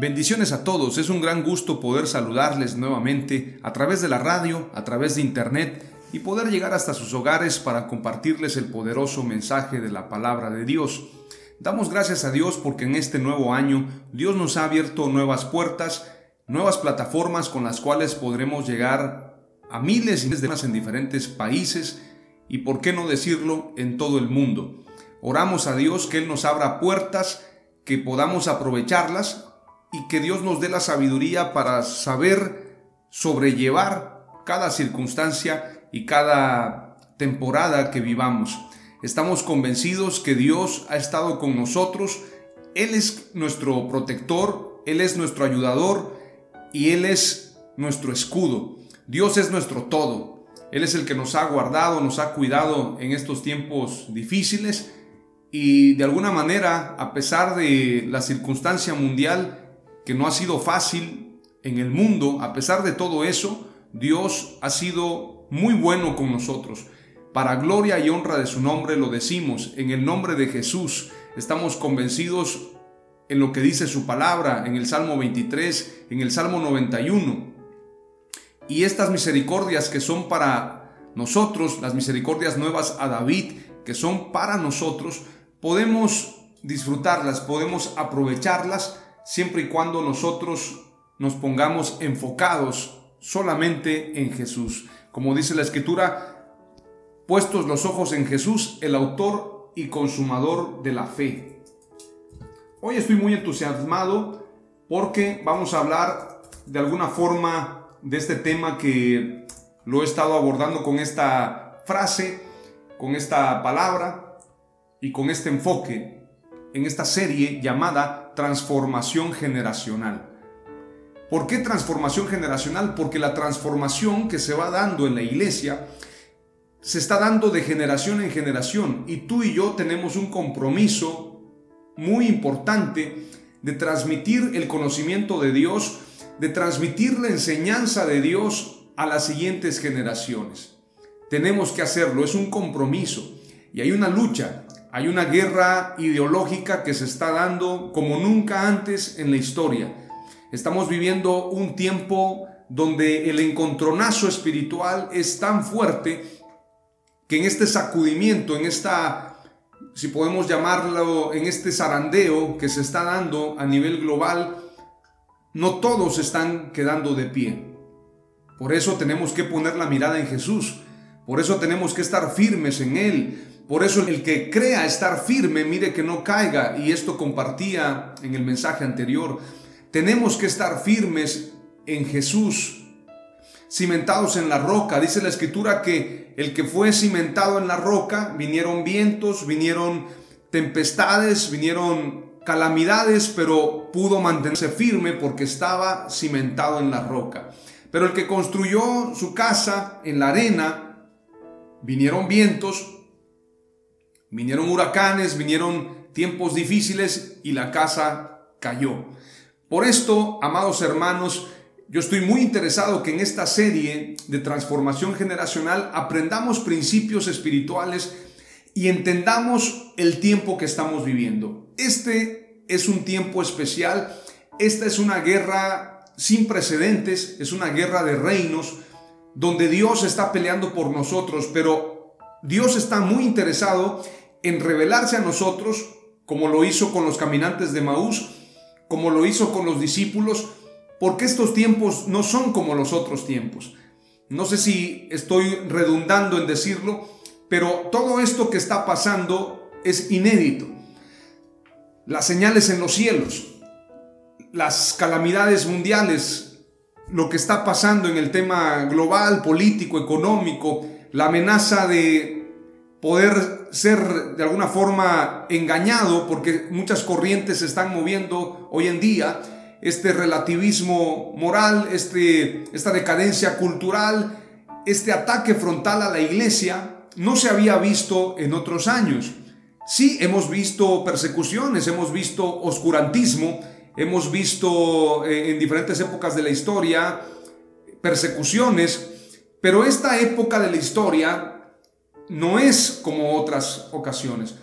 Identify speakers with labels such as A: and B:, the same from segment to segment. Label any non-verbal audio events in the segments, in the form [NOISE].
A: Bendiciones a todos, es un gran gusto poder saludarles nuevamente a través de la radio, a través de internet y poder llegar hasta sus hogares para compartirles el poderoso mensaje de la palabra de Dios. Damos gracias a Dios porque en este nuevo año Dios nos ha abierto nuevas puertas, nuevas plataformas con las cuales podremos llegar a miles y miles de personas en diferentes países y, por qué no decirlo, en todo el mundo. Oramos a Dios que Él nos abra puertas, que podamos aprovecharlas y que Dios nos dé la sabiduría para saber sobrellevar cada circunstancia y cada temporada que vivamos. Estamos convencidos que Dios ha estado con nosotros, Él es nuestro protector, Él es nuestro ayudador y Él es nuestro escudo. Dios es nuestro todo. Él es el que nos ha guardado, nos ha cuidado en estos tiempos difíciles y de alguna manera, a pesar de la circunstancia mundial, que no ha sido fácil en el mundo, a pesar de todo eso, Dios ha sido muy bueno con nosotros. Para gloria y honra de su nombre lo decimos, en el nombre de Jesús. Estamos convencidos en lo que dice su palabra, en el Salmo 23, en el Salmo 91. Y estas misericordias que son para nosotros, las misericordias nuevas a David, que son para nosotros, podemos disfrutarlas, podemos aprovecharlas siempre y cuando nosotros nos pongamos enfocados solamente en Jesús. Como dice la escritura, puestos los ojos en Jesús, el autor y consumador de la fe. Hoy estoy muy entusiasmado porque vamos a hablar de alguna forma de este tema que lo he estado abordando con esta frase, con esta palabra y con este enfoque en esta serie llamada Transformación Generacional. ¿Por qué transformación generacional? Porque la transformación que se va dando en la iglesia se está dando de generación en generación y tú y yo tenemos un compromiso muy importante de transmitir el conocimiento de Dios, de transmitir la enseñanza de Dios a las siguientes generaciones. Tenemos que hacerlo, es un compromiso y hay una lucha hay una guerra ideológica que se está dando como nunca antes en la historia. Estamos viviendo un tiempo donde el encontronazo espiritual es tan fuerte que en este sacudimiento, en esta, si podemos llamarlo, en este zarandeo que se está dando a nivel global, no todos están quedando de pie. Por eso tenemos que poner la mirada en Jesús. Por eso tenemos que estar firmes en Él. Por eso el que crea estar firme, mire que no caiga, y esto compartía en el mensaje anterior, tenemos que estar firmes en Jesús, cimentados en la roca. Dice la escritura que el que fue cimentado en la roca, vinieron vientos, vinieron tempestades, vinieron calamidades, pero pudo mantenerse firme porque estaba cimentado en la roca. Pero el que construyó su casa en la arena, vinieron vientos, Vinieron huracanes, vinieron tiempos difíciles y la casa cayó. Por esto, amados hermanos, yo estoy muy interesado que en esta serie de transformación generacional aprendamos principios espirituales y entendamos el tiempo que estamos viviendo. Este es un tiempo especial, esta es una guerra sin precedentes, es una guerra de reinos donde Dios está peleando por nosotros, pero Dios está muy interesado en revelarse a nosotros, como lo hizo con los caminantes de Maús, como lo hizo con los discípulos, porque estos tiempos no son como los otros tiempos. No sé si estoy redundando en decirlo, pero todo esto que está pasando es inédito. Las señales en los cielos, las calamidades mundiales, lo que está pasando en el tema global, político, económico, la amenaza de poder ser de alguna forma engañado porque muchas corrientes se están moviendo hoy en día, este relativismo moral, este, esta decadencia cultural, este ataque frontal a la iglesia, no se había visto en otros años. Sí, hemos visto persecuciones, hemos visto oscurantismo, hemos visto eh, en diferentes épocas de la historia persecuciones, pero esta época de la historia no es como otras ocasiones,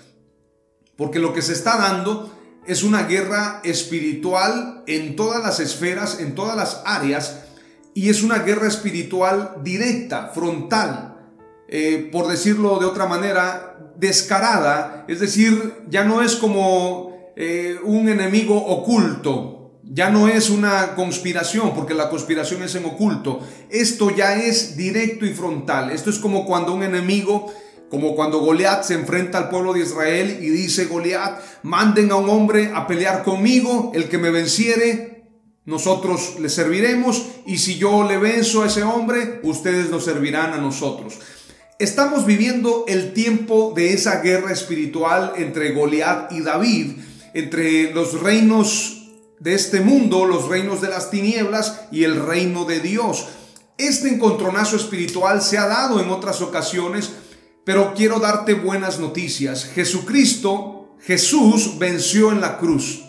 A: porque lo que se está dando es una guerra espiritual en todas las esferas, en todas las áreas, y es una guerra espiritual directa, frontal, eh, por decirlo de otra manera, descarada, es decir, ya no es como eh, un enemigo oculto, ya no es una conspiración, porque la conspiración es en oculto. Esto ya es directo y frontal. Esto es como cuando un enemigo, como cuando Goliat se enfrenta al pueblo de Israel y dice Goliat, manden a un hombre a pelear conmigo, el que me venciere, nosotros le serviremos, y si yo le venzo a ese hombre, ustedes nos servirán a nosotros. Estamos viviendo el tiempo de esa guerra espiritual entre Goliat y David, entre los reinos de este mundo, los reinos de las tinieblas y el reino de Dios. Este encontronazo espiritual se ha dado en otras ocasiones, pero quiero darte buenas noticias. Jesucristo, Jesús venció en la cruz.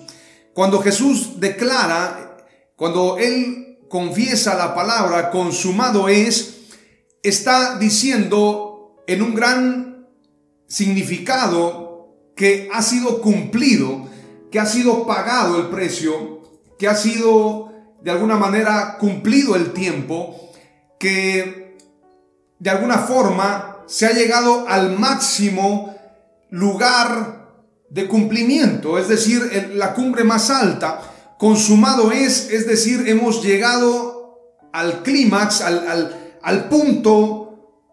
A: Cuando Jesús declara, cuando Él confiesa la palabra, consumado es, está diciendo en un gran significado que ha sido cumplido que ha sido pagado el precio, que ha sido de alguna manera cumplido el tiempo, que de alguna forma se ha llegado al máximo lugar de cumplimiento, es decir, la cumbre más alta. Consumado es, es decir, hemos llegado al clímax, al, punto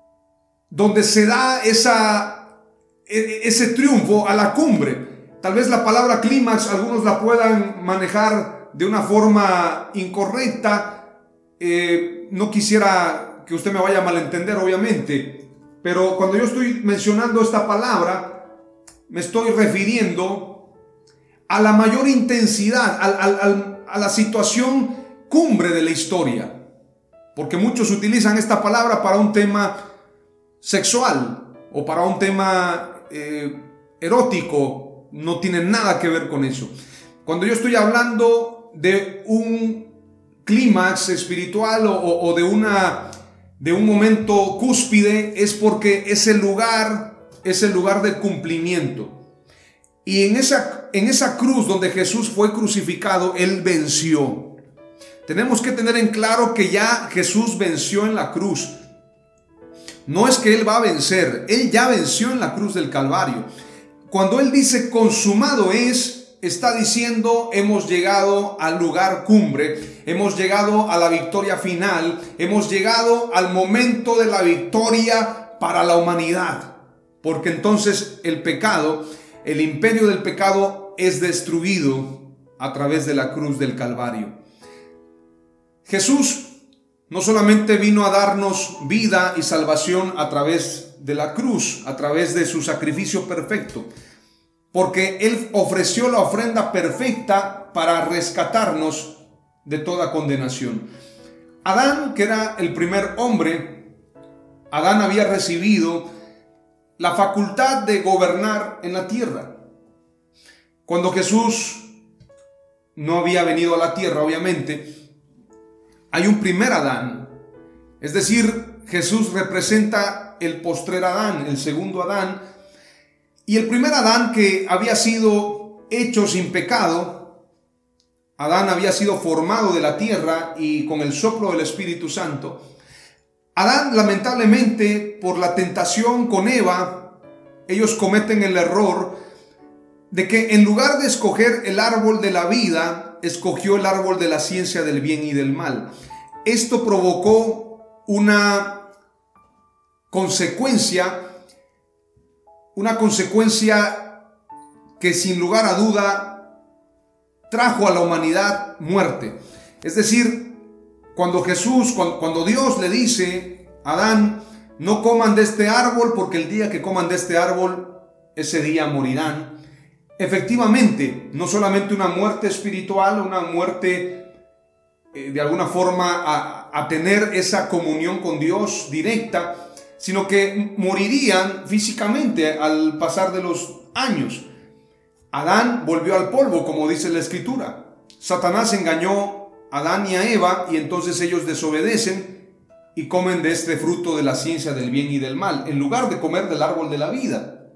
A: donde se da esa, e, ese triunfo a la cumbre. Tal vez la palabra clímax algunos la puedan manejar de una forma incorrecta. Eh, no quisiera que usted me vaya a malentender, obviamente. Pero cuando yo estoy mencionando esta palabra, me estoy refiriendo a la mayor intensidad, a la situación cumbre de la historia. Porque muchos utilizan esta palabra para un tema sexual o para un tema eh, erótico no tiene nada que ver con eso. Cuando yo estoy hablando de un clímax espiritual o, de, una, de un momento cúspide, es porque ese lugar es el lugar de cumplimiento. Y en esa, en esa cruz donde Jesús fue crucificado, Él venció. Tenemos que tener en claro que ya Jesús venció en la cruz. No es que Él va a vencer, Él ya venció en la cruz del Calvario. Cuando Él dice consumado es, está diciendo hemos llegado al lugar cumbre, hemos llegado a la victoria final, hemos llegado al momento de la victoria para la humanidad. Porque entonces el pecado, el imperio del pecado es destruido a través de la cruz del Calvario. Jesús no solamente vino a darnos vida y salvación a través de la cruz, a través de su sacrificio perfecto, porque Él ofreció la ofrenda perfecta para rescatarnos de toda condenación. Adán, que era el primer hombre, Adán había recibido la facultad de gobernar en la tierra. Cuando Jesús no había venido a la tierra, obviamente, hay un primer Adán. Es decir, Jesús representa el postrer Adán, el segundo Adán, Y el primer Adán que había sido hecho sin pecado, Adán había sido formado de la tierra y con el soplo del Espíritu Santo. Adán lamentablemente por la tentación con Eva, ellos cometen el error de que en lugar de escoger el árbol de la vida, escogió el árbol de la ciencia del bien y del mal. Esto provocó una consecuencia una consecuencia que sin lugar a duda trajo a la humanidad muerte. Es decir, cuando Jesús, cuando, Dios le dice a Adán, no coman de este árbol porque el día que coman de este árbol, ese día morirán. Efectivamente, no solamente una muerte espiritual, una muerte eh, de alguna forma a, a tener esa comunión con Dios directa, sino que morirían físicamente al pasar de los años. Adán volvió al polvo, como dice la escritura. Satanás engañó a Adán y a Eva y entonces ellos desobedecen y comen de este fruto de la ciencia del bien y del mal, en lugar de comer del árbol de la vida.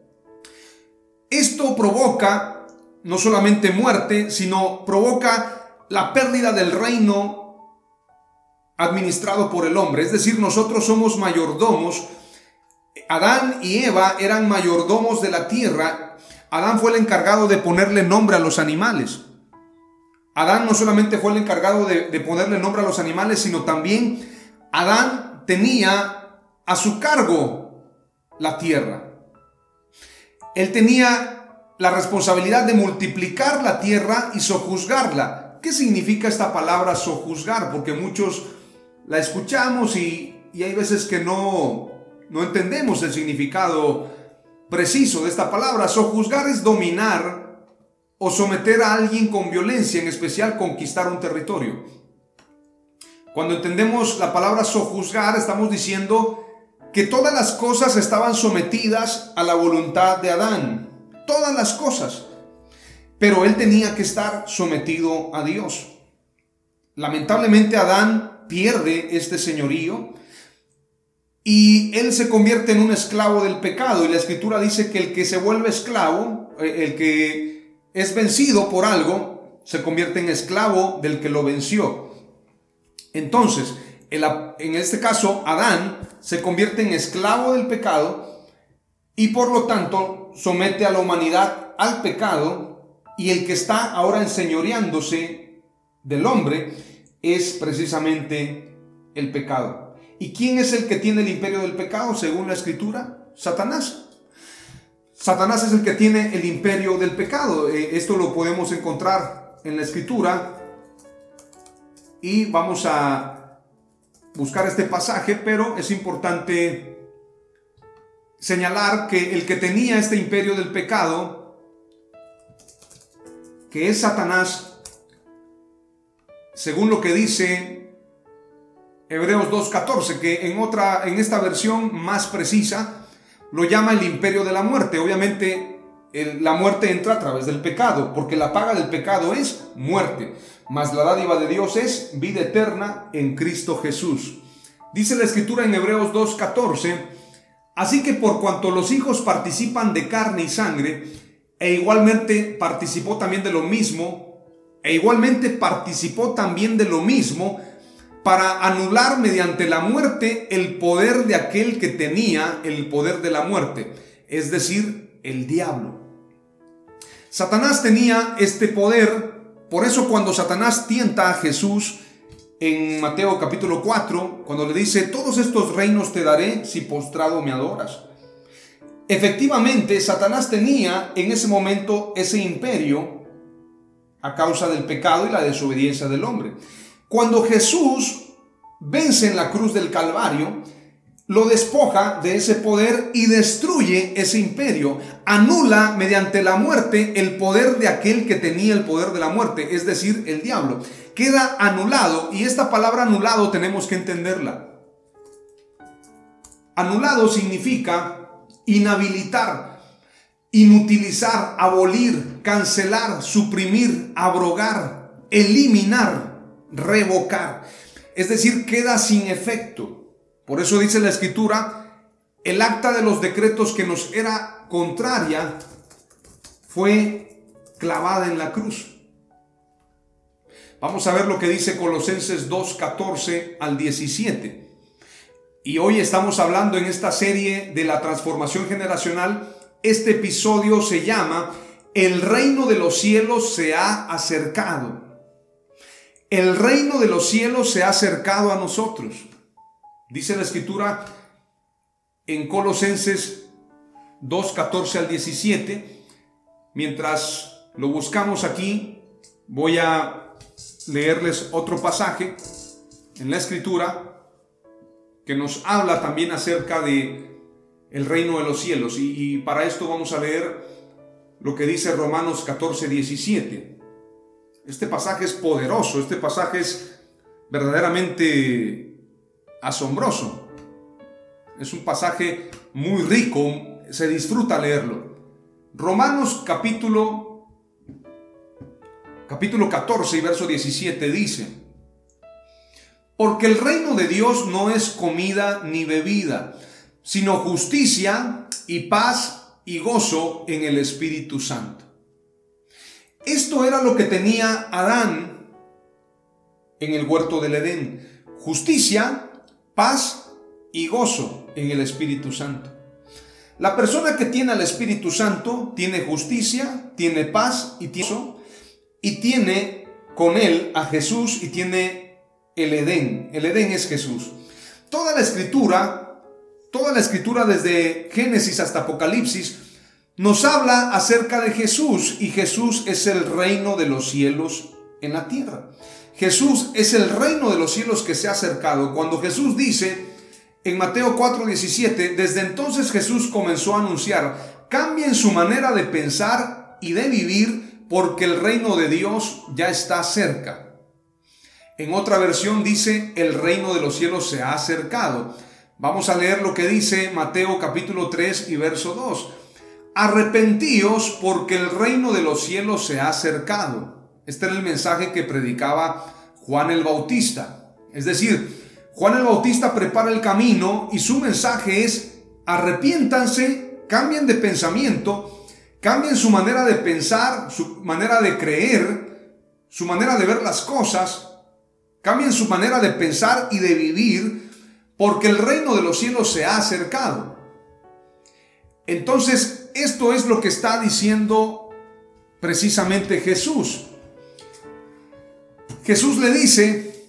A: Esto provoca no solamente muerte, sino provoca la pérdida del reino administrado por el hombre. Es decir, nosotros somos mayordomos. Adán y Eva eran mayordomos de la tierra. Adán fue el encargado de ponerle nombre a los animales. Adán no solamente fue el encargado de, ponerle nombre a los animales, sino también Adán tenía a su cargo la tierra. Él tenía la responsabilidad de multiplicar la tierra y sojuzgarla. ¿Qué significa esta palabra sojuzgar? Porque muchos la escuchamos y, hay veces que no, no entendemos el significado preciso de esta palabra. Sojuzgar es dominar o someter a alguien con violencia, en especial conquistar un territorio. Cuando entendemos la palabra sojuzgar, estamos diciendo que todas las cosas estaban sometidas a la voluntad de Adán. Todas las cosas. Pero él tenía que estar sometido a Dios. Lamentablemente Adán pierde este señorío y él se convierte en un esclavo del pecado. Y la escritura dice que el que se vuelve esclavo, eh, el que es vencido por algo, se convierte en esclavo del que lo venció. Entonces, en este caso, Adán se convierte en esclavo del pecado y por lo tanto somete a la humanidad al pecado y el que está ahora enseñoreándose del hombre es precisamente el pecado. ¿Y quién es el que tiene el imperio del pecado según la escritura? Satanás. Satanás es el que tiene el imperio del pecado. Eh, esto lo podemos encontrar en la escritura. Y vamos a buscar este pasaje, pero es importante señalar que el que tenía este imperio del pecado, que es Satanás, según lo que dice Hebreos 2.14, que en otra, en esta versión más precisa, lo llama el imperio de la muerte. Obviamente la muerte entra a través del pecado, porque la paga del pecado es muerte, mas la dádiva de Dios es vida eterna en Cristo Jesús. Dice la escritura en Hebreos 2.14, así que por cuanto los hijos participan de carne y sangre, e igualmente participó también de lo mismo, e igualmente participó también de lo mismo para anular mediante la muerte el poder de aquel que tenía el poder de la muerte, es decir, el diablo. Satanás tenía este poder, por eso cuando Satanás tienta a Jesús en Mateo capítulo 4, cuando le dice, todos estos reinos te daré si postrado me adoras. Efectivamente, Satanás tenía en ese momento ese imperio a causa del pecado y la desobediencia del hombre. Cuando Jesús vence en la cruz del Calvario, lo despoja de ese poder y destruye ese imperio. Anula mediante la muerte el poder de aquel que tenía el poder de la muerte, es decir, el diablo. Queda anulado y esta palabra anulado tenemos que entenderla. Anulado significa inhabilitar, inutilizar, abolir, cancelar, suprimir, abrogar, eliminar, revocar. Es decir, queda sin efecto. Por eso dice la escritura el acta de los decretos que nos era contraria fue clavada en la cruz. Vamos a ver lo que dice Colosenses 2, 14 al 17. Y hoy estamos hablando en esta serie de la transformación generacional. Este episodio se llama El reino de los cielos se ha acercado. El reino de los cielos se ha acercado a nosotros. Dice la escritura en Colosenses 2, 14 al 17. Mientras lo buscamos aquí, voy a leerles otro pasaje en la escritura que nos habla también acerca de el reino de los cielos y, y para esto vamos a leer lo que dice Romanos 14, 17. Este pasaje es poderoso, este pasaje es verdaderamente asombroso. Es un pasaje muy rico, se disfruta leerlo. Romanos capítulo capítulo 14 y verso 17 dice, porque el reino de Dios no es comida ni bebida, sino justicia y paz y gozo en el Espíritu Santo. Esto era lo que tenía Adán en el huerto del Edén. Justicia, paz y gozo en el Espíritu Santo. La persona que tiene al Espíritu Santo tiene justicia, tiene paz y tiene y tiene con él a Jesús y tiene el Edén. El Edén es Jesús. Toda la escritura, toda la escritura desde Génesis hasta Apocalipsis, nos habla acerca de Jesús y Jesús es el reino de los cielos en la tierra. Jesús es el reino de los cielos que se ha acercado. Cuando Jesús dice en Mateo 4:17, desde entonces Jesús comenzó a anunciar, cambien su manera de pensar y de vivir porque el reino de Dios ya está cerca. En otra versión dice, el reino de los cielos se ha acercado. Vamos a leer lo que dice Mateo capítulo 3 y verso 2. Arrepentíos porque el reino de los cielos se ha acercado. Este era el mensaje que predicaba Juan el Bautista. Es decir, Juan el Bautista prepara el camino y su mensaje es arrepiéntanse, cambien de pensamiento Cambien su manera de pensar, su manera de creer, su manera de ver las cosas. Cambien su manera de pensar y de vivir porque el reino de los cielos se ha acercado. Entonces, esto es lo que está diciendo precisamente Jesús. Jesús le dice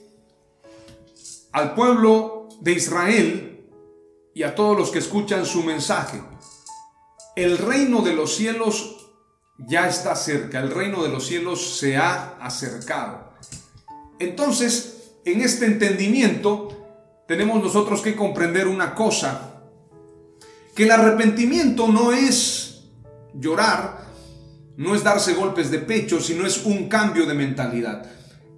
A: al pueblo de Israel y a todos los que escuchan su mensaje, el reino de los cielos ya está cerca, el reino de los cielos se ha acercado. Entonces, en este entendimiento, tenemos nosotros que comprender una cosa, que el arrepentimiento no es llorar, no es darse golpes de pecho, sino es un cambio de mentalidad.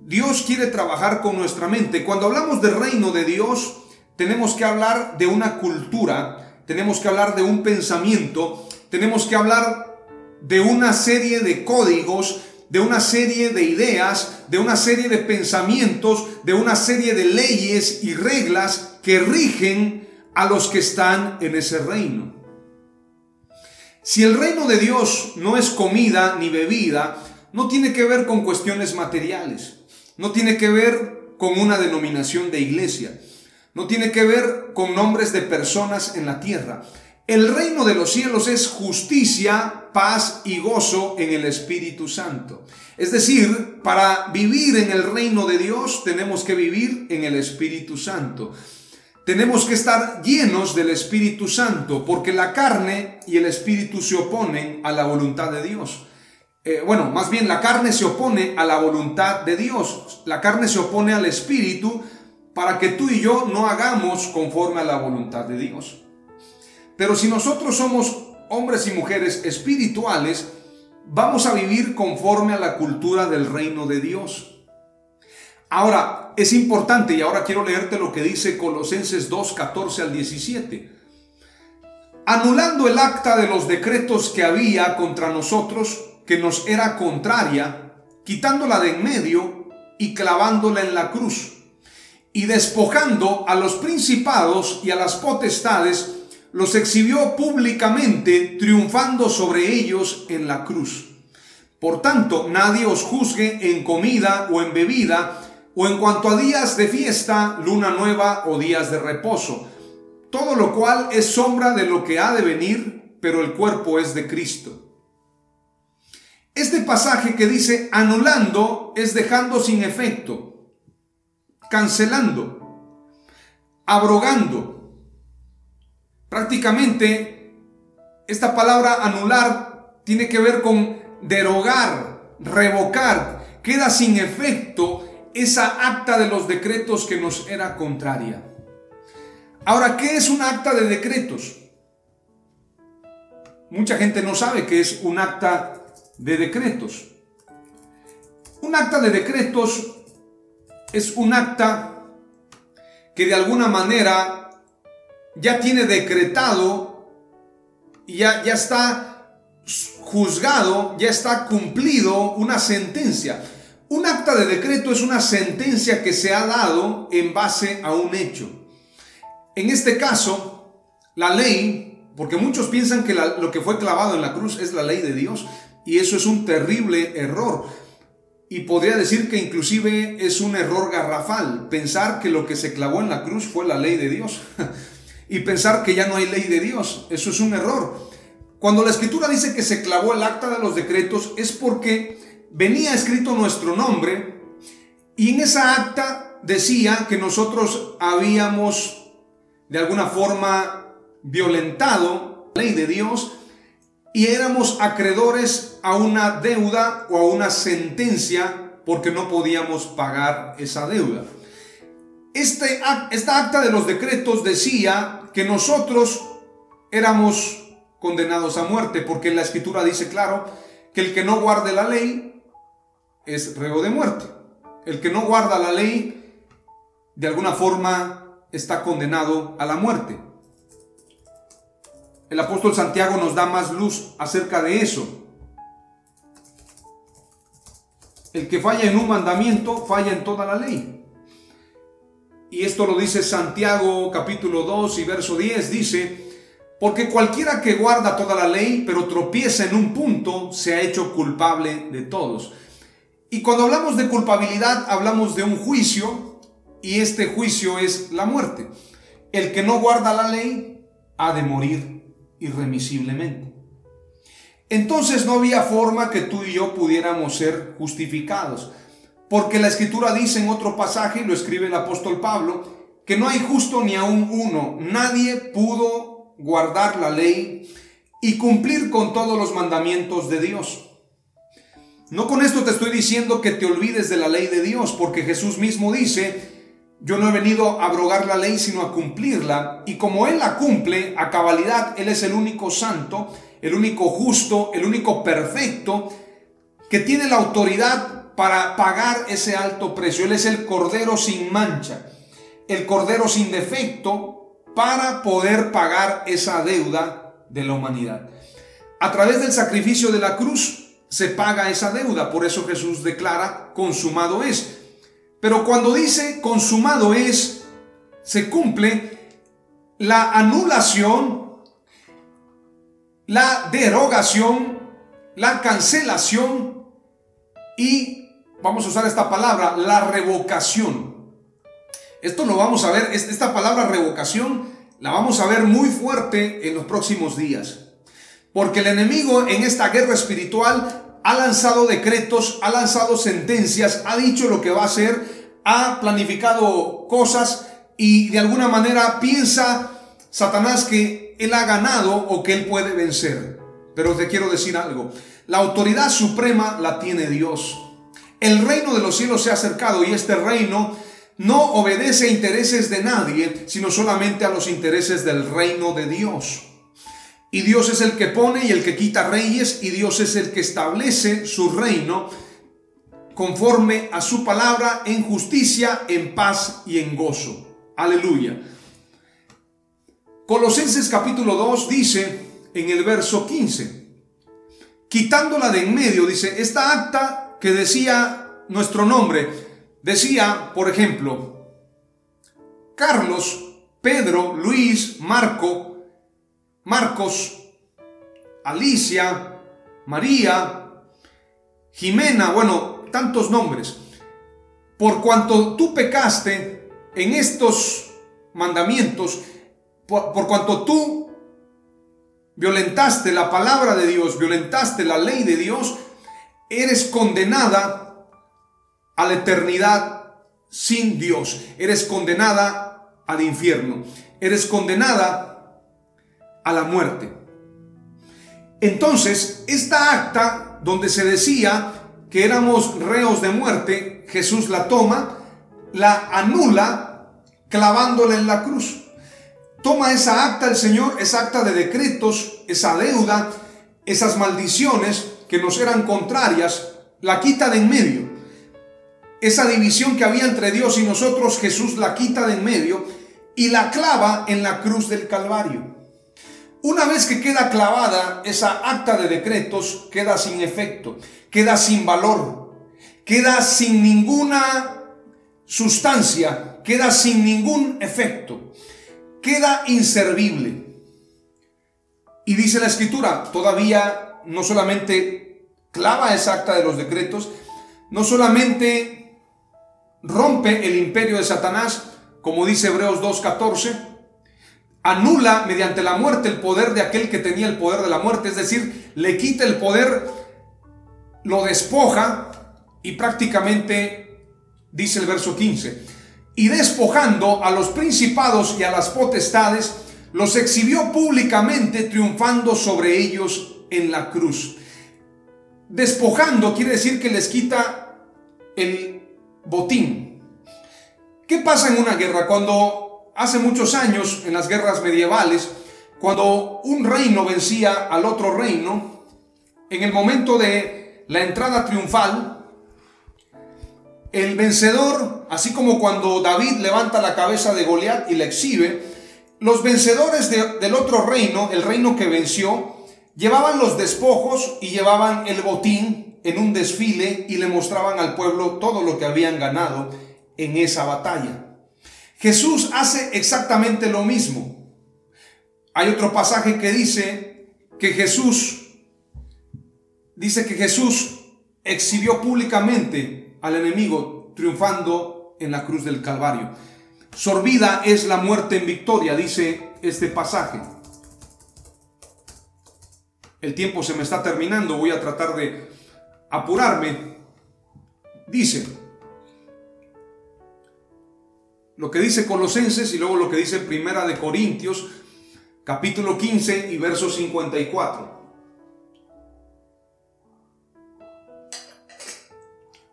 A: Dios quiere trabajar con nuestra mente. Cuando hablamos del reino de Dios, tenemos que hablar de una cultura, tenemos que hablar de un pensamiento, tenemos que hablar de una serie de códigos, de una serie de ideas, de una serie de pensamientos, de una serie de leyes y reglas que rigen a los que están en ese reino. Si el reino de Dios no es comida ni bebida, no tiene que ver con cuestiones materiales, no tiene que ver con una denominación de iglesia, no tiene que ver con nombres de personas en la tierra. El reino de los cielos es justicia, paz y gozo en el Espíritu Santo. Es decir, para vivir en el reino de Dios tenemos que vivir en el Espíritu Santo. Tenemos que estar llenos del Espíritu Santo, porque la carne y el Espíritu se oponen a la voluntad de Dios. Eh, bueno, más bien la carne se opone a la voluntad de Dios. La carne se opone al Espíritu para que tú y yo no hagamos conforme a la voluntad de Dios. Pero si nosotros somos hombres y mujeres espirituales, vamos a vivir conforme a la cultura del reino de Dios. Ahora, es importante, y ahora quiero leerte lo que dice Colosenses 2, 14 al 17. Anulando el acta de los decretos que había contra nosotros, que nos era contraria, quitándola de en medio y clavándola en la cruz, y despojando a los principados y a las potestades, los exhibió públicamente, triunfando sobre ellos en la cruz. Por tanto, nadie os juzgue en comida o en bebida, o en cuanto a días de fiesta, luna nueva o días de reposo, todo lo cual es sombra de lo que ha de venir, pero el cuerpo es de Cristo. Este pasaje que dice anulando es dejando sin efecto, cancelando, abrogando. Prácticamente esta palabra anular tiene que ver con derogar, revocar. Queda sin efecto esa acta de los decretos que nos era contraria. Ahora, ¿qué es un acta de decretos? Mucha gente no sabe qué es un acta de decretos. Un acta de decretos es un acta que de alguna manera ya tiene decretado ya, ya está juzgado, ya está cumplido una sentencia. Un acta de decreto es una sentencia que se ha dado en base a un hecho. En este caso, la ley, porque muchos piensan que lo que fue clavado en la cruz es la ley de Dios, y eso es un terrible error. Y podría decir que inclusive es un error garrafal, pensar que lo que se clavó en la cruz fue la ley de Dios. [LAUGHS] y pensar que ya no hay ley de Dios, eso es un error. Cuando la escritura dice que se clavó el acta de los decretos es porque venía escrito nuestro nombre y en esa acta decía que nosotros habíamos de alguna forma violentado la ley de Dios y éramos acreedores a una deuda o a una sentencia porque no podíamos pagar esa deuda. Este, esta acta de los decretos decía que nosotros éramos condenados a muerte porque la escritura dice claro que el que no guarde la ley es reo de muerte. El que no guarda la ley, de alguna forma, está condenado a la muerte. El apóstol Santiago nos da más luz acerca de eso. El que falla en un mandamiento, falla en toda la ley. Y esto lo dice Santiago capítulo 2 y verso 10, dice, porque cualquiera que guarda toda la ley, pero tropieza en un punto, se ha hecho culpable de todos. Y cuando hablamos de culpabilidad, hablamos de un juicio y este juicio es la muerte. El que no guarda la ley ha de morir irremisiblemente. Entonces no había forma que tú y yo pudiéramos ser justificados. Porque la escritura dice en otro pasaje, lo escribe el apóstol Pablo, que no hay justo ni aún uno. Nadie pudo guardar la ley y cumplir con todos los mandamientos de Dios. No con esto te estoy diciendo que te olvides de la ley de Dios, porque Jesús mismo dice, yo no he venido a abrogar la ley, sino a cumplirla. Y como Él la cumple a cabalidad, Él es el único santo, el único justo, el único perfecto, que tiene la autoridad para pagar ese alto precio. Él es el Cordero sin mancha, el Cordero sin defecto, para poder pagar esa deuda de la humanidad. A través del sacrificio de la cruz, se paga esa deuda. Por eso Jesús declara, consumado es. Pero cuando dice consumado es, se cumple la anulación, la derogación, la cancelación y, vamos a usar esta palabra, la revocación. Esto lo vamos a ver, esta palabra revocación la vamos a ver muy fuerte en los próximos días. Porque el enemigo en esta guerra espiritual ha lanzado decretos, ha lanzado sentencias, ha dicho lo que va a hacer, ha planificado cosas y de alguna manera piensa Satanás que él ha ganado o que él puede vencer. Pero te quiero decir algo, la autoridad suprema la tiene Dios. El reino de los cielos se ha acercado y este reino no obedece a intereses de nadie, sino solamente a los intereses del reino de Dios. Y Dios es el que pone y el que quita reyes y Dios es el que establece su reino conforme a su palabra en justicia, en paz y en gozo. Aleluya. Colosenses capítulo 2 dice en el verso 15, quitándola de en medio, dice, esta acta que decía nuestro nombre, decía, por ejemplo, Carlos, Pedro, Luis, Marco, Marcos, Alicia, María, Jimena, bueno, tantos nombres. Por cuanto tú pecaste en estos mandamientos, por, cuanto tú violentaste la palabra de Dios, violentaste la ley de Dios, eres condenada a la eternidad sin Dios. Eres condenada al infierno. Eres condenada a la muerte. Entonces, esta acta donde se decía que éramos reos de muerte, Jesús la toma, la anula clavándola en la cruz. Toma esa acta el Señor, esa acta de decretos, esa deuda, esas maldiciones que nos eran contrarias, la quita de en medio. Esa división que había entre Dios y nosotros, Jesús la quita de en medio y la clava en la cruz del Calvario. Una vez que queda clavada esa acta de decretos, queda sin efecto, queda sin valor, queda sin ninguna sustancia, queda sin ningún efecto, queda inservible. Y dice la escritura, todavía no solamente clava esa acta de los decretos, no solamente rompe el imperio de Satanás, como dice Hebreos 2.14, anula mediante la muerte el poder de aquel que tenía el poder de la muerte, es decir, le quita el poder, lo despoja y prácticamente dice el verso 15, y despojando a los principados y a las potestades, los exhibió públicamente triunfando sobre ellos en la cruz. Despojando quiere decir que les quita el botín. ¿Qué pasa en una guerra cuando hace muchos años, en las guerras medievales, cuando un reino vencía al otro reino, en el momento de la entrada triunfal, el vencedor, así como cuando David levanta la cabeza de Goliat y la exhibe, los vencedores del otro reino, el reino que venció, llevaban los despojos y llevaban el botín en un desfile y le mostraban al pueblo todo lo que habían ganado en esa batalla. Jesús hace exactamente lo mismo. Hay otro pasaje que dice que Jesús, dice que Jesús exhibió públicamente al enemigo triunfando en la cruz del Calvario. Sorbida es la muerte en victoria, dice este pasaje. El tiempo se me está terminando, voy a tratar de apurarme. Dice, lo que dice Colosenses y luego lo que dice Primera de Corintios, capítulo 15 y verso 54.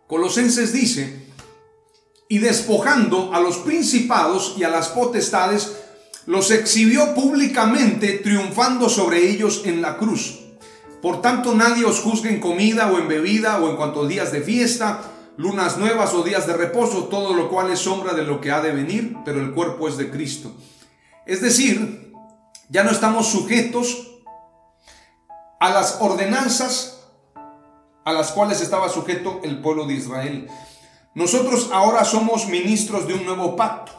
A: Colosenses dice, y despojando a los principados y a las potestades, los exhibió públicamente, triunfando sobre ellos en la cruz. Por tanto, nadie os juzgue en comida o en bebida o en cuanto días de fiesta lunas nuevas o días de reposo, todo lo cual es sombra de lo que ha de venir, pero el cuerpo es de Cristo. Es decir, ya no estamos sujetos a las ordenanzas a las cuales estaba sujeto el pueblo de Israel. Nosotros ahora somos ministros de un nuevo pacto.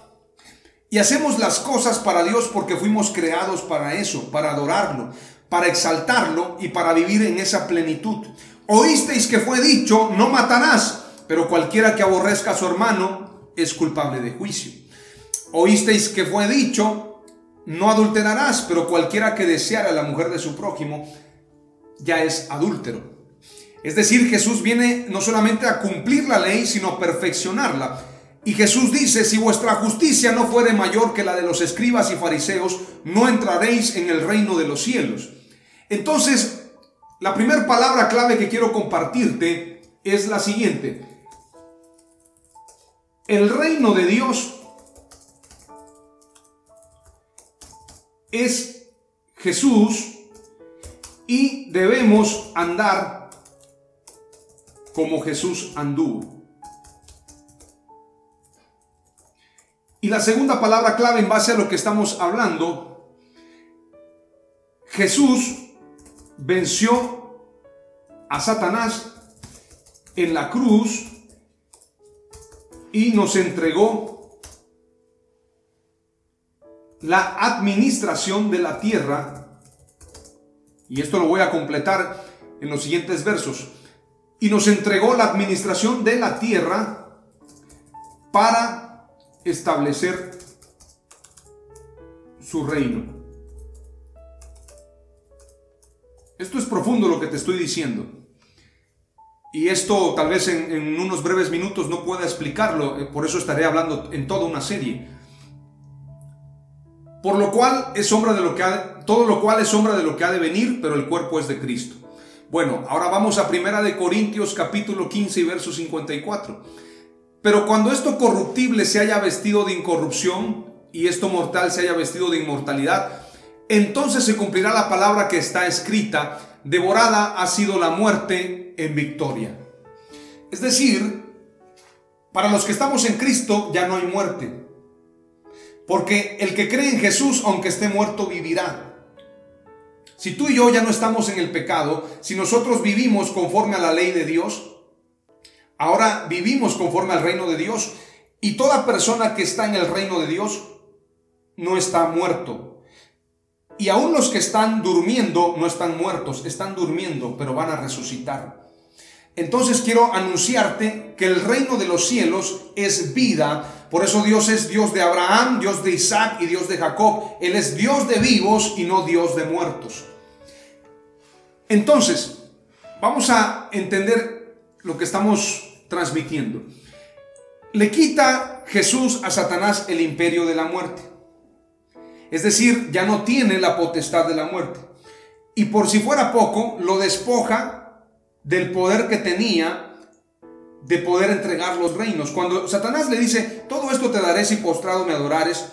A: Y hacemos las cosas para Dios porque fuimos creados para eso, para adorarlo, para exaltarlo y para vivir en esa plenitud. Oísteis que fue dicho, no matarás, pero cualquiera que aborrezca a su hermano es culpable de juicio. Oísteis que fue dicho, no adulterarás, pero cualquiera que deseara a la mujer de su prójimo ya es adúltero. Es decir, Jesús viene no solamente a cumplir la ley, sino a perfeccionarla. Y Jesús dice, si vuestra justicia no fuere mayor que la de los escribas y fariseos, no entraréis en el reino de los cielos. Entonces, la primera palabra clave que quiero compartirte es la siguiente. El reino de Dios es Jesús y debemos andar como Jesús anduvo. Y la segunda palabra clave en base a lo que estamos hablando, Jesús venció a Satanás en la cruz y nos entregó la administración de la tierra Y esto lo voy a completar en los siguientes versos. Y nos entregó la administración de la tierra para establecer su reino. Esto es profundo lo que te estoy diciendo. Y esto tal vez en, unos breves minutos no pueda explicarlo, eh, por eso estaré hablando en toda una serie. Por lo cual es sombra de lo que ha, todo lo cual es sombra de lo que ha de venir, pero el cuerpo es de Cristo. Bueno, ahora vamos a Primera de Corintios capítulo 15 y verso 54. Pero cuando esto corruptible se haya vestido de incorrupción y esto mortal se haya vestido de inmortalidad, entonces se cumplirá la palabra que está escrita, devorada ha sido la muerte en victoria. Es decir, para los que estamos en Cristo ya no hay muerte. Porque el que cree en Jesús, aunque esté muerto, vivirá. Si tú y yo ya no estamos en el pecado, si nosotros vivimos conforme a la ley de Dios, ahora vivimos conforme al reino de Dios, y toda persona que está en el reino de Dios no está muerto. Y aún los que están durmiendo no están muertos, están durmiendo, pero van a resucitar. Entonces quiero anunciarte que el reino de los cielos es vida por eso Dios es Dios de Abraham, Dios de Isaac y Dios de Jacob. Él es Dios de vivos y no Dios de muertos. Entonces, vamos a entender lo que estamos transmitiendo. Le quita Jesús a Satanás el imperio de la muerte. Es decir, ya no tiene la potestad de la muerte. Y por si fuera poco, lo despoja del poder que tenía de poder entregar los reinos. Cuando Satanás le dice, todo esto te daré si postrado me adorares,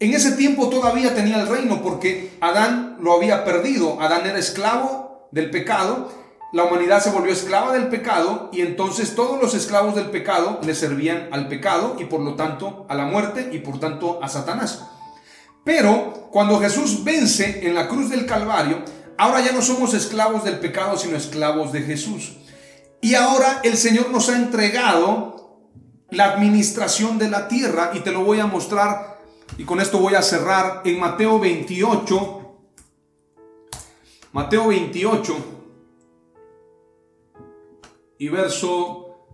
A: en ese tiempo todavía tenía el reino porque Adán lo había perdido. Adán era esclavo del pecado, la humanidad se volvió esclava del pecado y entonces todos los esclavos del pecado le servían al pecado y por lo tanto a la muerte y por tanto a Satanás. Pero cuando Jesús vence en la cruz del Calvario, ahora ya no somos esclavos del pecado, sino esclavos de Jesús. Y ahora el Señor nos ha entregado la administración de la tierra y te lo voy a mostrar y con esto voy a cerrar en Mateo 28. Mateo 28 y verso,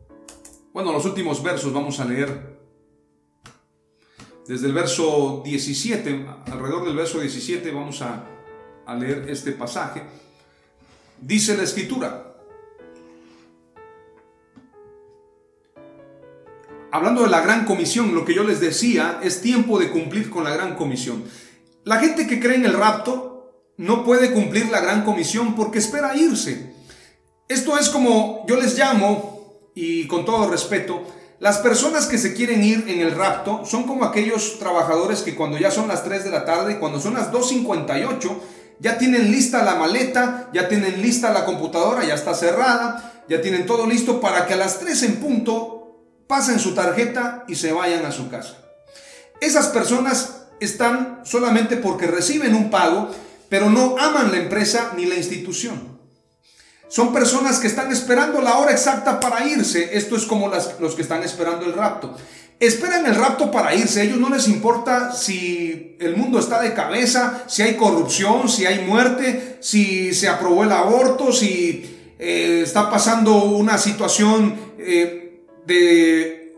A: bueno, los últimos versos vamos a leer. Desde el verso 17, alrededor del verso 17 vamos a, a leer este pasaje. Dice la escritura, hablando de la gran comisión, lo que yo les decía, es tiempo de cumplir con la gran comisión. La gente que cree en el rapto no puede cumplir la gran comisión porque espera irse. Esto es como yo les llamo, y con todo respeto, las personas que se quieren ir en el rapto son como aquellos trabajadores que cuando ya son las 3 de la tarde, cuando son las 2.58, ya tienen lista la maleta, ya tienen lista la computadora, ya está cerrada, ya tienen todo listo para que a las 3 en punto pasen su tarjeta y se vayan a su casa. Esas personas están solamente porque reciben un pago, pero no aman la empresa ni la institución. Son personas que están esperando la hora exacta para irse. Esto es como los que están esperando el rapto. Esperan el rapto para irse. A ellos no les importa si el mundo está de cabeza, si hay corrupción, si hay muerte, si se aprobó el aborto, si eh, está pasando una situación eh, de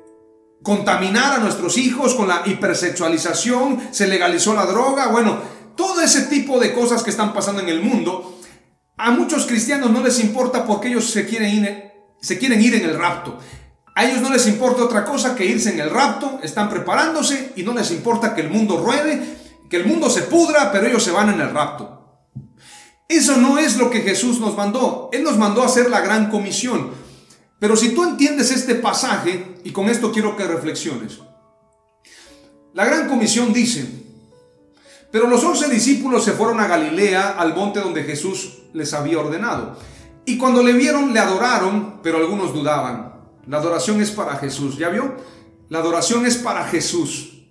A: contaminar a nuestros hijos con la hipersexualización, se legalizó la droga, bueno, todo ese tipo de cosas que están pasando en el mundo, a muchos cristianos no les importa porque ellos se quieren ir, se quieren ir en el rapto. A ellos no les importa otra cosa que irse en el rapto, están preparándose y no les importa que el mundo ruede, que el mundo se pudra, pero ellos se van en el rapto. Eso no es lo que Jesús nos mandó. Él nos mandó hacer la gran comisión. Pero si tú entiendes este pasaje, y con esto quiero que reflexiones, la gran comisión dice, pero los once discípulos se fueron a Galilea, al monte donde Jesús les había ordenado. Y cuando le vieron, le adoraron, pero algunos dudaban. La adoración es para Jesús, ¿ya vio? La adoración es para Jesús.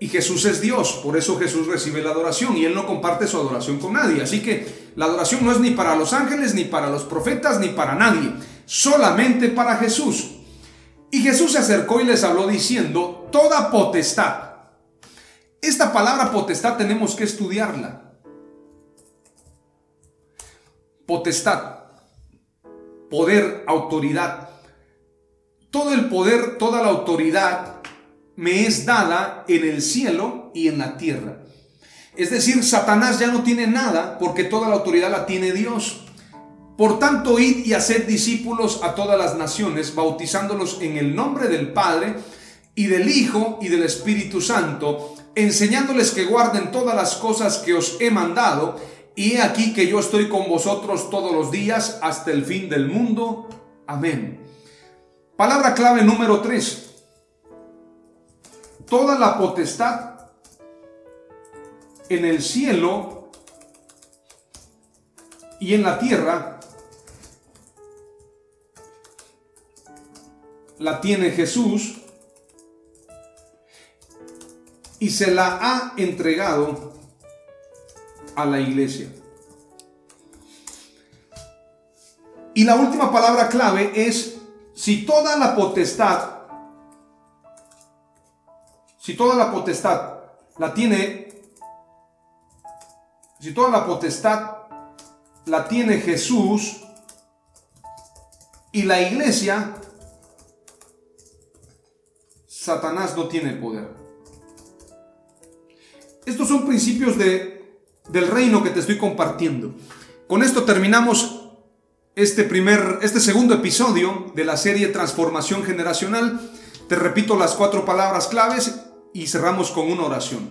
A: Y Jesús es Dios, por eso Jesús recibe la adoración y Él no comparte su adoración con nadie. Así que la adoración no es ni para los ángeles, ni para los profetas, ni para nadie solamente para Jesús. Y Jesús se acercó y les habló diciendo, toda potestad. Esta palabra potestad tenemos que estudiarla. potestad, poder, autoridad. Todo el poder, toda la autoridad me es dada en el cielo y en la tierra. Es decir, Satanás ya no tiene nada porque toda la autoridad la tiene Dios. Por tanto, id y haced discípulos a todas las naciones, bautizándolos en el nombre del Padre y del Hijo y del Espíritu Santo, enseñándoles que guarden todas las cosas que os he mandado, y he aquí que yo estoy con vosotros todos los días hasta el fin del mundo. Amén. Palabra clave número 3. Toda la potestad en el cielo y en la tierra la tiene Jesús y se la ha entregado a la iglesia. Y la última palabra clave es si toda la potestad, si toda la potestad la tiene, si toda la potestad la tiene Jesús y la iglesia, Satanás no tiene poder. Estos son principios de, del reino que te estoy compartiendo. Con esto terminamos este primer, este segundo episodio de la serie Transformación Generacional. Te repito las cuatro palabras claves y cerramos con una oración.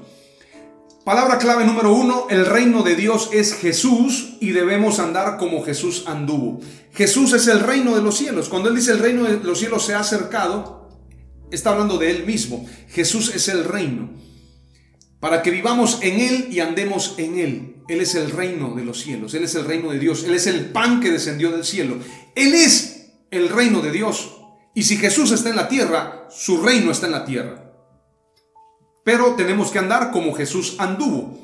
A: Palabra clave número uno, el reino de Dios es Jesús y debemos andar como Jesús anduvo. Jesús es el reino de los cielos. Cuando Él dice el reino de los cielos se ha acercado, está hablando de Él mismo. Jesús es el reino para que vivamos en Él y andemos en Él. Él es el reino de los cielos, Él es el reino de Dios, Él es el pan que descendió del cielo, Él es el reino de Dios. Y si Jesús está en la tierra, su reino está en la tierra. Pero tenemos que andar como Jesús anduvo.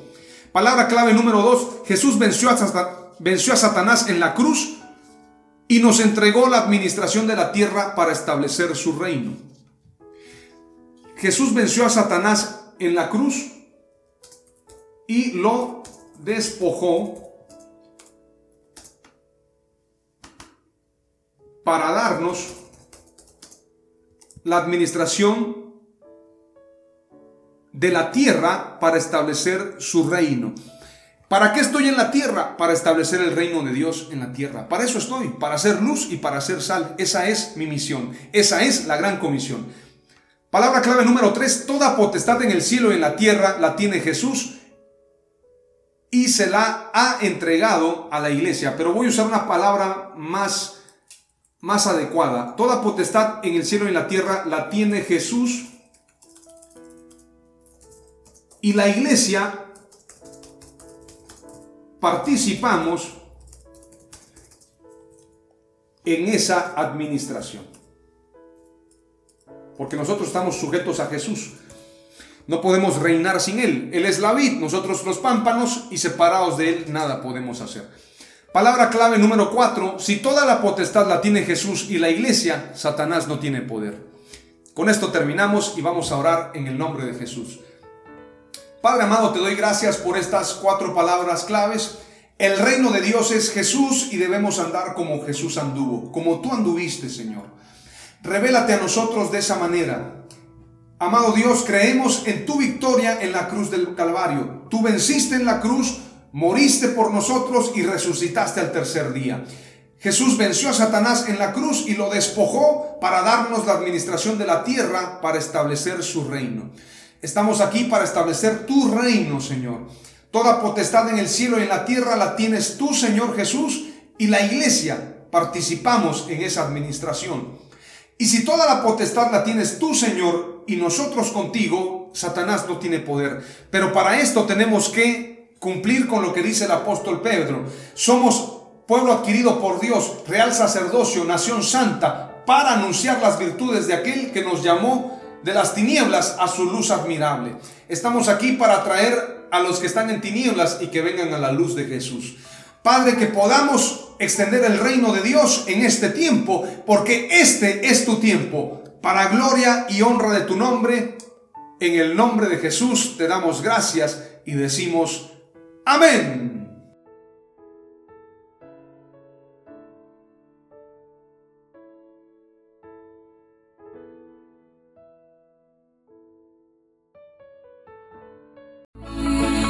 A: Palabra clave número dos, Jesús venció a, venció a Satanás en la cruz y nos entregó la administración de la tierra para establecer su reino. Jesús venció a Satanás en la cruz y lo despojó para darnos la administración de la tierra para establecer su reino. ¿Para qué estoy en la tierra? Para establecer el reino de Dios en la tierra. Para eso estoy, para hacer luz y para hacer sal. Esa es mi misión. Esa es la gran comisión. Palabra clave número 3. Toda potestad en el cielo y en la tierra la tiene Jesús y se la ha entregado a la iglesia. Pero voy a usar una palabra más, más adecuada. Toda potestad en el cielo y en la tierra la tiene Jesús. Y la iglesia participamos en esa administración. Porque nosotros estamos sujetos a Jesús. No podemos reinar sin Él. Él es la vid, nosotros los pámpanos y separados de Él nada podemos hacer. Palabra clave número 4. Si toda la potestad la tiene Jesús y la iglesia, Satanás no tiene poder. Con esto terminamos y vamos a orar en el nombre de Jesús. Padre amado, te doy gracias por estas cuatro palabras claves. El reino de Dios es Jesús y debemos andar como Jesús anduvo, como tú anduviste, Señor. Revélate a nosotros de esa manera. Amado Dios, creemos en tu victoria en la cruz del Calvario. Tú venciste en la cruz, moriste por nosotros y resucitaste al tercer día. Jesús venció a Satanás en la cruz y lo despojó para darnos la administración de la tierra para establecer su reino. Estamos aquí para establecer tu reino, Señor. Toda potestad en el cielo y en la tierra la tienes tú, Señor Jesús, y la iglesia participamos en esa administración. Y si toda la potestad la tienes tú, Señor, y nosotros contigo, Satanás no tiene poder. Pero para esto tenemos que cumplir con lo que dice el apóstol Pedro. Somos pueblo adquirido por Dios, real sacerdocio, nación santa, para anunciar las virtudes de aquel que nos llamó de las tinieblas a su luz admirable. Estamos aquí para traer a los que están en tinieblas y que vengan a la luz de Jesús. Padre, que podamos extender el reino de Dios en este tiempo, porque este es tu tiempo para gloria y honra de tu nombre. En el nombre de Jesús te damos gracias y decimos amén.